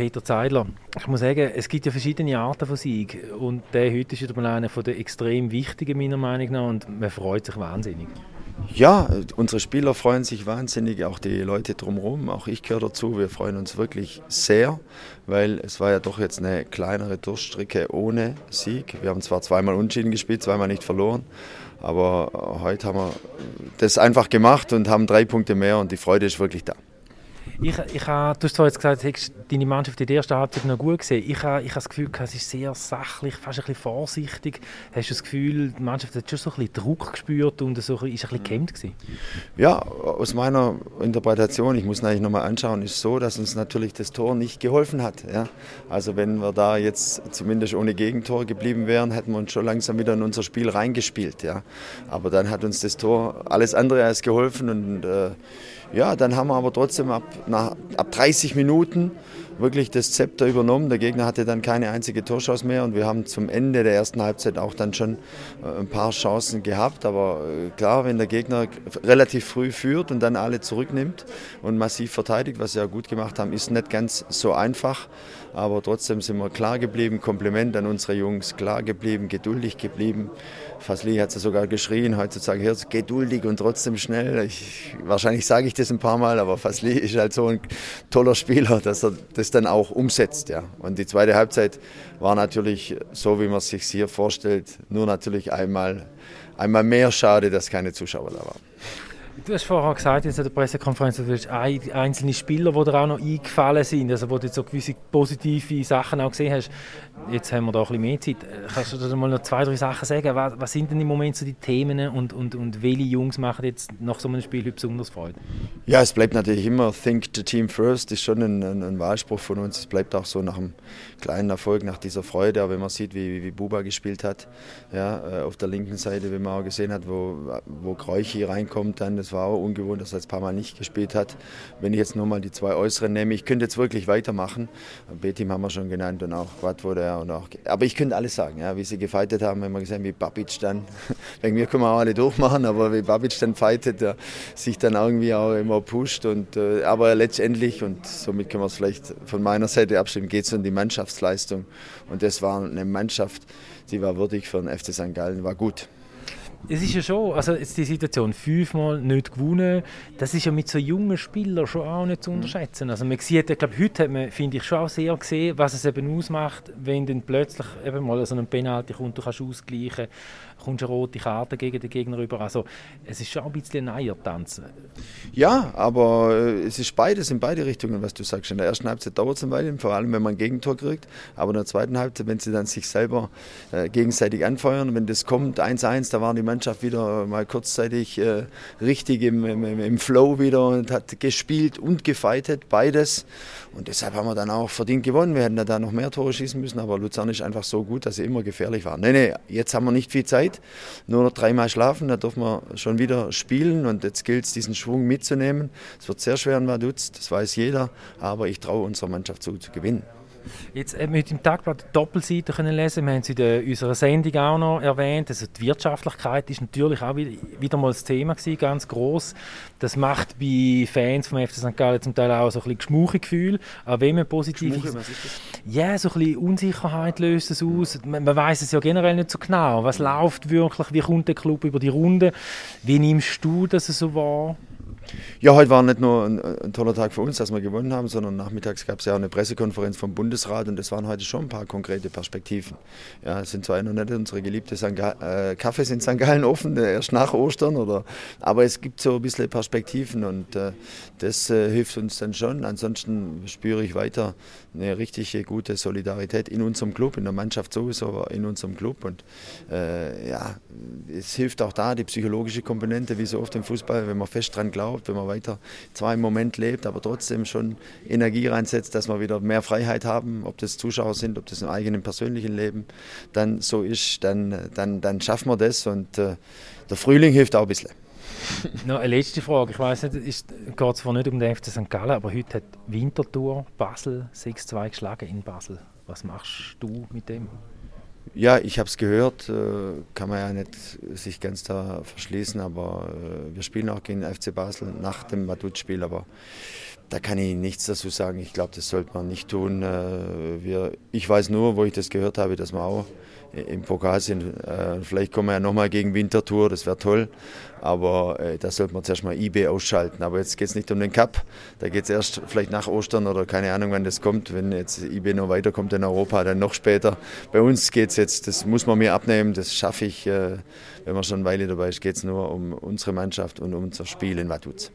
Peter Zeidler. Ich muss sagen, es gibt ja verschiedene Arten von Sieg und der heute ist wieder mal einer von den extrem wichtigen meiner Meinung nach und man freut sich wahnsinnig. Ja, unsere Spieler freuen sich wahnsinnig, auch die Leute drumherum, auch ich gehöre dazu. Wir freuen uns wirklich sehr, weil es war ja doch jetzt eine kleinere Durchstrecke ohne Sieg. Wir haben zwar zweimal unentschieden gespielt, zweimal nicht verloren, aber heute haben wir das einfach gemacht und haben drei Punkte mehr und die Freude ist wirklich da. Ich, ich habe, du hast zwar jetzt gesagt, hast deine Mannschaft in der ersten Halbzeit noch gut gesehen. Ich habe, ich habe das Gefühl, es ist sehr sachlich, fast ein bisschen vorsichtig. Hast du das Gefühl, die Mannschaft hat schon so ein bisschen Druck gespürt und so, ist ein bisschen gehemmt gewesen? Ja, aus meiner Interpretation, ich muss eigentlich nochmal anschauen, ist so, dass uns natürlich das Tor nicht geholfen hat. Ja? Also wenn wir da jetzt zumindest ohne Gegentor geblieben wären, hätten wir uns schon langsam wieder in unser Spiel reingespielt. Ja? Aber dann hat uns das Tor alles andere als geholfen und äh, ja, dann haben wir aber trotzdem ab, nach, ab 30 Minuten wirklich das Zepter übernommen. Der Gegner hatte dann keine einzige Torchance mehr und wir haben zum Ende der ersten Halbzeit auch dann schon äh, ein paar Chancen gehabt. Aber äh, klar, wenn der Gegner relativ früh führt und dann alle zurücknimmt und massiv verteidigt, was sie ja gut gemacht haben, ist nicht ganz so einfach. Aber trotzdem sind wir klar geblieben. Kompliment an unsere Jungs, klar geblieben, geduldig geblieben. Fasli hat es sogar geschrien, heutzutage hier geduldig und trotzdem schnell. Ich, wahrscheinlich sage ich das ein paar Mal, aber Fasli ist halt so ein toller Spieler, dass er das dann auch umsetzt. Ja. Und die zweite Halbzeit war natürlich so, wie man es sich hier vorstellt, nur natürlich einmal, einmal mehr schade, dass keine Zuschauer da waren. Du hast vorher gesagt in der Pressekonferenz, du hast einzelne Spieler, die dir auch noch eingefallen sind, also wo du so gewisse positive Sachen auch gesehen hast. Jetzt haben wir da ein bisschen mehr Zeit. Kannst du da mal noch zwei, drei Sachen sagen? Was, was sind denn im Moment so die Themen und, und, und welche Jungs machen jetzt nach so einem Spiel besonders Freude? Ja, es bleibt natürlich immer Think the Team First, ist schon ein, ein, ein Wahlspruch von uns. Es bleibt auch so nach einem kleinen Erfolg, nach dieser Freude, aber wenn man sieht, wie, wie Buba gespielt hat, ja, äh, auf der linken Seite, wenn man auch gesehen hat, wo, wo Kreuchi reinkommt, dann, das war auch ungewohnt, dass er jetzt ein paar Mal nicht gespielt hat. Wenn ich jetzt nur mal die zwei Äußeren nehme, ich könnte jetzt wirklich weitermachen. B-Team haben wir schon genannt und auch Quad wurde ja und auch, aber ich könnte alles sagen, ja, wie sie gefeitet haben, wenn wir gesehen wie Babic dann, wegen mir können wir auch alle durchmachen, aber wie Babic dann fightet, der sich dann irgendwie auch immer pusht und, äh, aber letztendlich und somit können wir es vielleicht von meiner Seite abstimmen, geht es um die Mannschaftsleistung und das war eine Mannschaft, die war würdig für den FC St. Gallen, war gut es ist ja schon, also jetzt die Situation, fünfmal nicht gewonnen, das ist ja mit so jungen Spielern schon auch nicht zu mhm. unterschätzen. Also man sieht, ich glaube, heute hat man, finde ich, schon auch sehr gesehen, was es eben ausmacht, wenn dann plötzlich eben mal so ein Penalty kommt, du kannst ausgleichen, kommst eine rote Karte gegen den Gegner rüber. Also es ist schon ein bisschen ein Eiertanz. Ja, aber äh, es ist beides in beide Richtungen, was du sagst. In der ersten Halbzeit dauert es ein Weilchen, vor allem wenn man ein Gegentor kriegt, aber in der zweiten Halbzeit, wenn sie dann sich selber äh, gegenseitig anfeuern, wenn das kommt, 1-1, da waren die Mannschaft wieder mal kurzzeitig äh, richtig im, im, im, Flow wieder und hat gespielt und gefeitet, beides. Und deshalb haben wir dann auch verdient gewonnen. Wir hätten da noch mehr Tore schießen müssen, aber Luzern ist einfach so gut, dass sie immer gefährlich waren. Nee, nee, jetzt haben wir nicht viel Zeit, nur noch dreimal schlafen, da dürfen wir schon wieder spielen und jetzt gilt es, diesen Schwung mitzunehmen. Es wird sehr schwer in Vaduz, das weiß jeder, aber ich traue unserer Mannschaft zu, zu gewinnen. Jetzt haben wir im Tagblatt Doppelseite können lesen. Wir haben es in unserer Sendung auch noch erwähnt. Also die Wirtschaftlichkeit ist natürlich auch wieder, mal das Thema gewesen, ganz groß. Das macht bei Fans vom FC St. Gallen zum Teil auch so ein bisschen Geschmuche-Gefühl. Aber wenn man positiv Geschmuche, ist? Ja, so ein bisschen Unsicherheit löst es aus. Man, man weiß es ja generell nicht so genau. Was läuft wirklich? Wie kommt der Club über die Runde? Wie nimmst du das so wahr? Ja, heute war nicht nur ein, ein, toller Tag für uns, dass wir gewonnen haben, sondern nachmittags gab es ja auch eine Pressekonferenz vom Bundesrat und das waren heute schon ein paar konkrete Perspektiven. Ja, es sind zwar noch nicht unsere geliebte St. äh, Kaffees in St. Gallen offen, äh, erst nach Ostern, oder, aber es gibt so ein bisschen Perspektiven und äh, das äh, hilft uns dann schon. Ansonsten spüre ich weiter eine richtig gute Solidarität in unserem Club, in der Mannschaft sowieso, aber in unserem Club und äh, ja, es hilft auch da die psychologische Komponente, wie so oft im Fußball, wenn man fest dran glaubt glaubt, wenn man weiter zwar im Moment lebt, aber trotzdem schon Energie reinsetzt, dass wir wieder mehr Freiheit haben, ob das Zuschauer sind, ob das im eigenen persönlichen Leben dann so ist, dann, dann, dann schaffen wir das und äh, der Frühling hilft auch ein bisschen. Noch eine letzte Frage. Ich weiß nicht, es geht zwar nicht um den FC St. Gallen, aber heute hat Winterthur Basel 6-2 geschlagen in Basel. Was machst du mit dem? Ja, ich habe es gehört, äh, kann man ja nicht sich ganz da verschließen, aber äh, wir spielen auch gegen FC Basel nach dem Madrid-Spiel, aber da kann ich nichts dazu sagen. Ich glaube, das sollte man nicht tun. Äh, wir, ich weiß nur, wo ich das gehört habe, dass man auch im Pokal sind. Äh, vielleicht kommen wir ja nochmal gegen Winterthur, das wäre toll. Aber äh, da sollte man zuerst mal IB ausschalten. Aber jetzt geht es nicht um den Cup. Da geht es erst vielleicht nach Ostern oder keine Ahnung, wann das kommt. Wenn jetzt IB noch weiterkommt in Europa, dann noch später. Bei uns geht es jetzt, das muss man mir abnehmen, das schaffe ich. Wenn man schon eine Weile dabei ist, geht es nur um unsere Mannschaft und um unser Spiel in Vaduz.